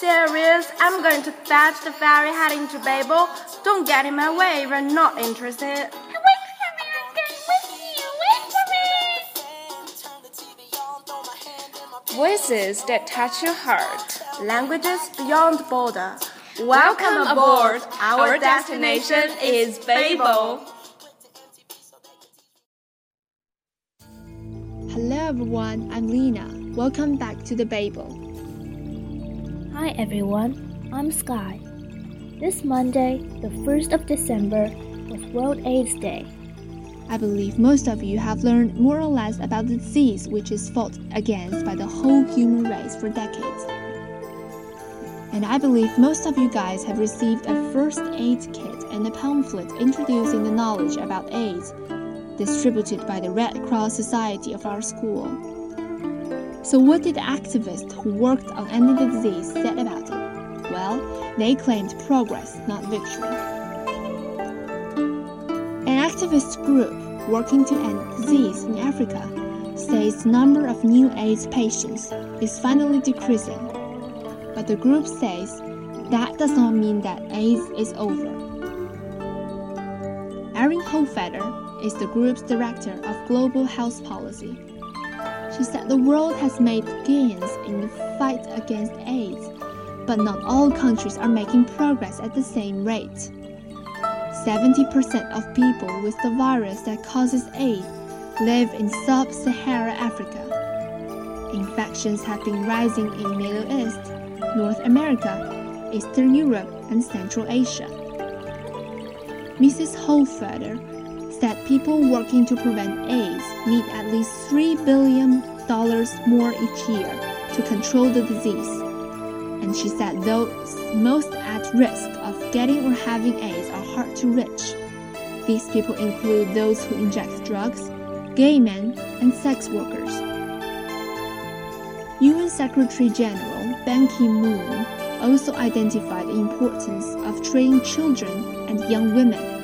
Serious. I'm going to fetch the ferry heading to Babel. Don't get in my way if you're not interested. Wait for me, I'm going with you. Wait for me. Voices that touch your heart. Languages beyond border. Welcome aboard. Our destination is Babel. Hello everyone, I'm Lina. Welcome back to the Babel. Hi everyone, I'm Sky. This Monday, the 1st of December, was World AIDS Day. I believe most of you have learned more or less about the disease which is fought against by the whole human race for decades. And I believe most of you guys have received a first aid kit and a pamphlet introducing the knowledge about AIDS, distributed by the Red Cross Society of our school. So, what did activists who worked on ending the disease said about it? Well, they claimed progress, not victory. An activist group working to end disease in Africa says the number of new AIDS patients is finally decreasing. But the group says that does not mean that AIDS is over. Erin Hohlfelder is the group's director of global health policy. She said the world has made gains in the fight against AIDS, but not all countries are making progress at the same rate. 70% of people with the virus that causes AIDS live in sub Saharan Africa. Infections have been rising in Middle East, North America, Eastern Europe, and Central Asia. Mrs. Hohlfelder said people working to prevent AIDS need at least $3 billion more each year to control the disease. And she said those most at risk of getting or having AIDS are hard to reach. These people include those who inject drugs, gay men, and sex workers. UN Secretary General Ban Ki moon also identified the importance of training children and young women.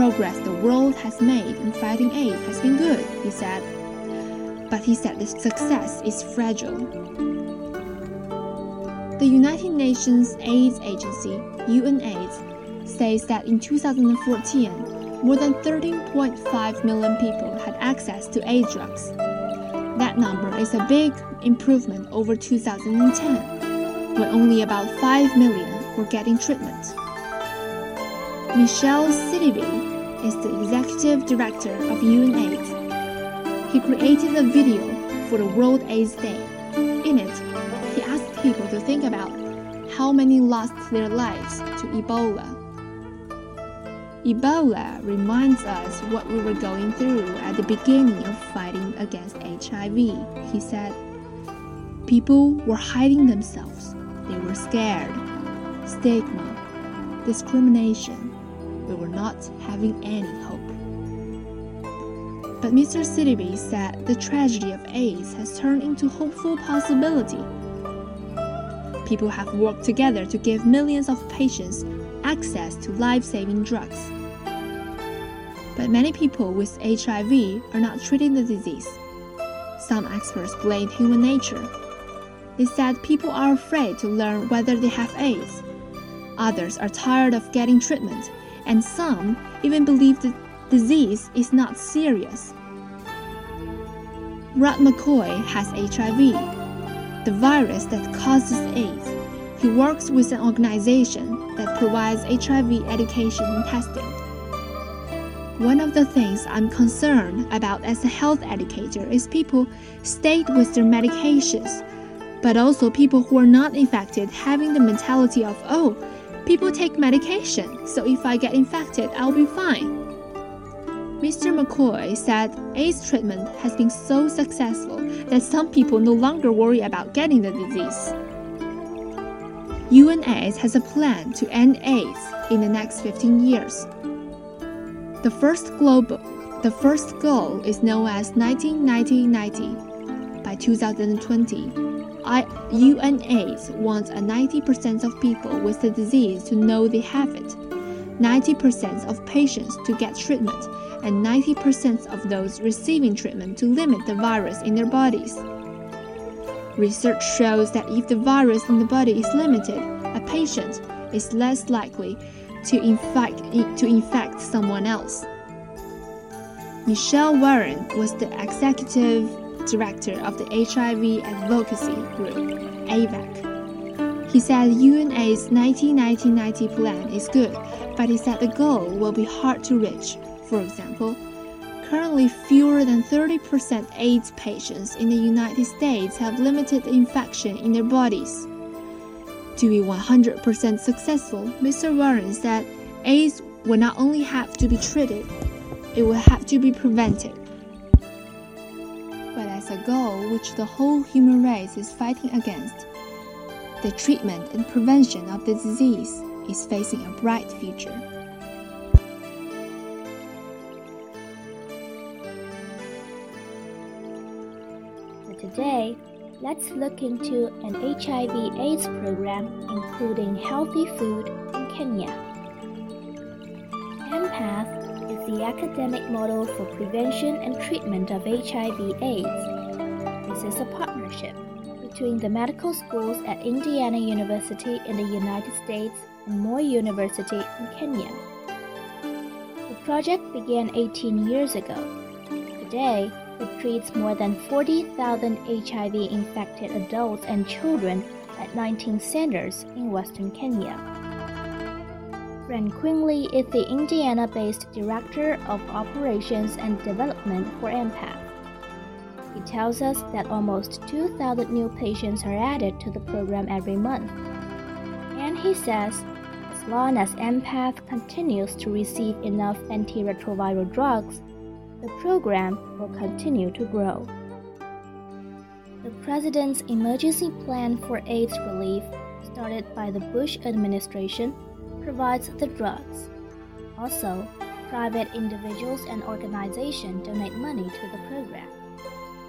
Progress the world has made in fighting AIDS has been good, he said. But he said the success is fragile. The United Nations AIDS Agency, UNAIDS, says that in 2014, more than 13.5 million people had access to AIDS drugs. That number is a big improvement over 2010, when only about 5 million were getting treatment. Michel Sidibe is the executive director of UNAIDS. He created a video for the World AIDS Day. In it, he asked people to think about how many lost their lives to Ebola. Ebola reminds us what we were going through at the beginning of fighting against HIV, he said. People were hiding themselves. They were scared. Stigma, discrimination. We were not having any hope. But Mr. Sidibe said the tragedy of AIDS has turned into hopeful possibility. People have worked together to give millions of patients access to life-saving drugs. But many people with HIV are not treating the disease. Some experts blame human nature. They said people are afraid to learn whether they have AIDS. Others are tired of getting treatment, and some even believe the disease is not serious. Rod McCoy has HIV, the virus that causes AIDS. He works with an organization that provides HIV education and testing. One of the things I'm concerned about as a health educator is people stayed with their medications, but also people who are not infected having the mentality of, oh, people take medication, so if I get infected, I'll be fine. Mr. McCoy said AIDS treatment has been so successful that some people no longer worry about getting the disease. UNAIDS has a plan to end AIDS in the next 15 years. The first global the first goal is known as 1990-90. By 2020, UNAIDS wants 90% of people with the disease to know they have it, 90% of patients to get treatment, and 90% of those receiving treatment to limit the virus in their bodies. Research shows that if the virus in the body is limited, a patient is less likely to infect, to infect someone else. Mitchell Warren was the executive director of the HIV advocacy group, AVAC. He said UNAIDS 1990 plan is good, but he said the goal will be hard to reach. For example, currently fewer than 30% AIDS patients in the United States have limited infection in their bodies. To be 100% successful, Mr. Warren said AIDS will not only have to be treated, it will have to be prevented. But as a goal which the whole human race is fighting against, the treatment and prevention of the disease is facing a bright future. today, let's look into an HIV AIDS program including healthy food in Kenya. The academic model for prevention and treatment of HIV/AIDS. This is a partnership between the medical schools at Indiana University in the United States and Moi University in Kenya. The project began 18 years ago. Today, it treats more than 40,000 HIV infected adults and children at 19 centers in western Kenya. Fran Quigley is the Indiana based Director of Operations and Development for AMPATH. He tells us that almost 2,000 new patients are added to the program every month. And he says, as long as AMPATH continues to receive enough antiretroviral drugs, the program will continue to grow. The President's Emergency Plan for AIDS Relief, started by the Bush administration, provides the drugs. Also, private individuals and organizations donate money to the program.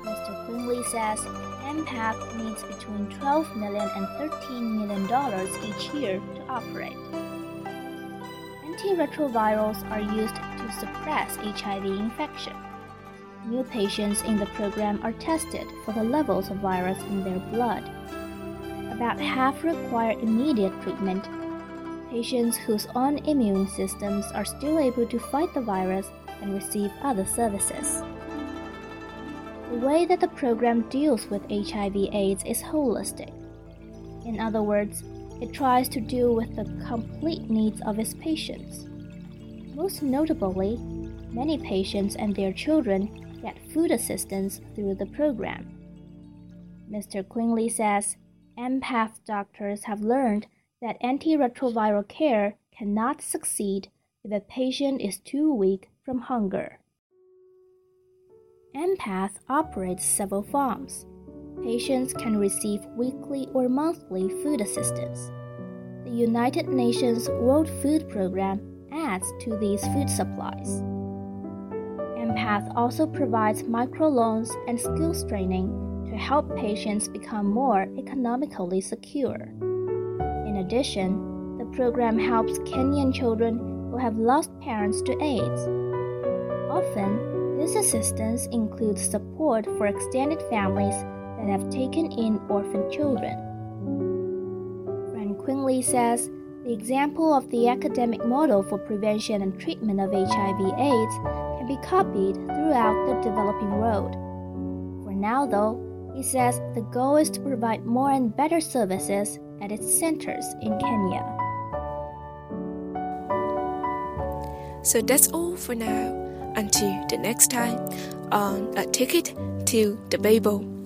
Mr. Quigley says AMPATH needs between $12 million and $13 million each year to operate. Antiretrovirals are used to suppress HIV infection. New patients in the program are tested for the levels of virus in their blood. About half require immediate treatment patients whose own immune systems are still able to fight the virus and receive other services. The way that the program deals with HIV/AIDS is holistic. In other words, it tries to deal with the complete needs of its patients. Most notably, many patients and their children get food assistance through the program. Mr. Quigley says AMPATH doctors have learned that antiretroviral care cannot succeed if a patient is too weak from hunger. AMPATH operates several forms. Patients can receive weekly or monthly food assistance. The United Nations World Food Program adds to these food supplies. AMPATH also provides microloans and skills training to help patients become more economically secure addition, the program helps Kenyan children who have lost parents to AIDS. Often, this assistance includes support for extended families that have taken in orphan children. Fran Quigley says the example of the academic model for prevention and treatment of HIV/AIDS can be copied throughout the developing world. For now, though, he says the goal is to provide more and better services at its centers in Kenya. So that's all for now. Until the next time uh, uh, on A Ticket to the Babel.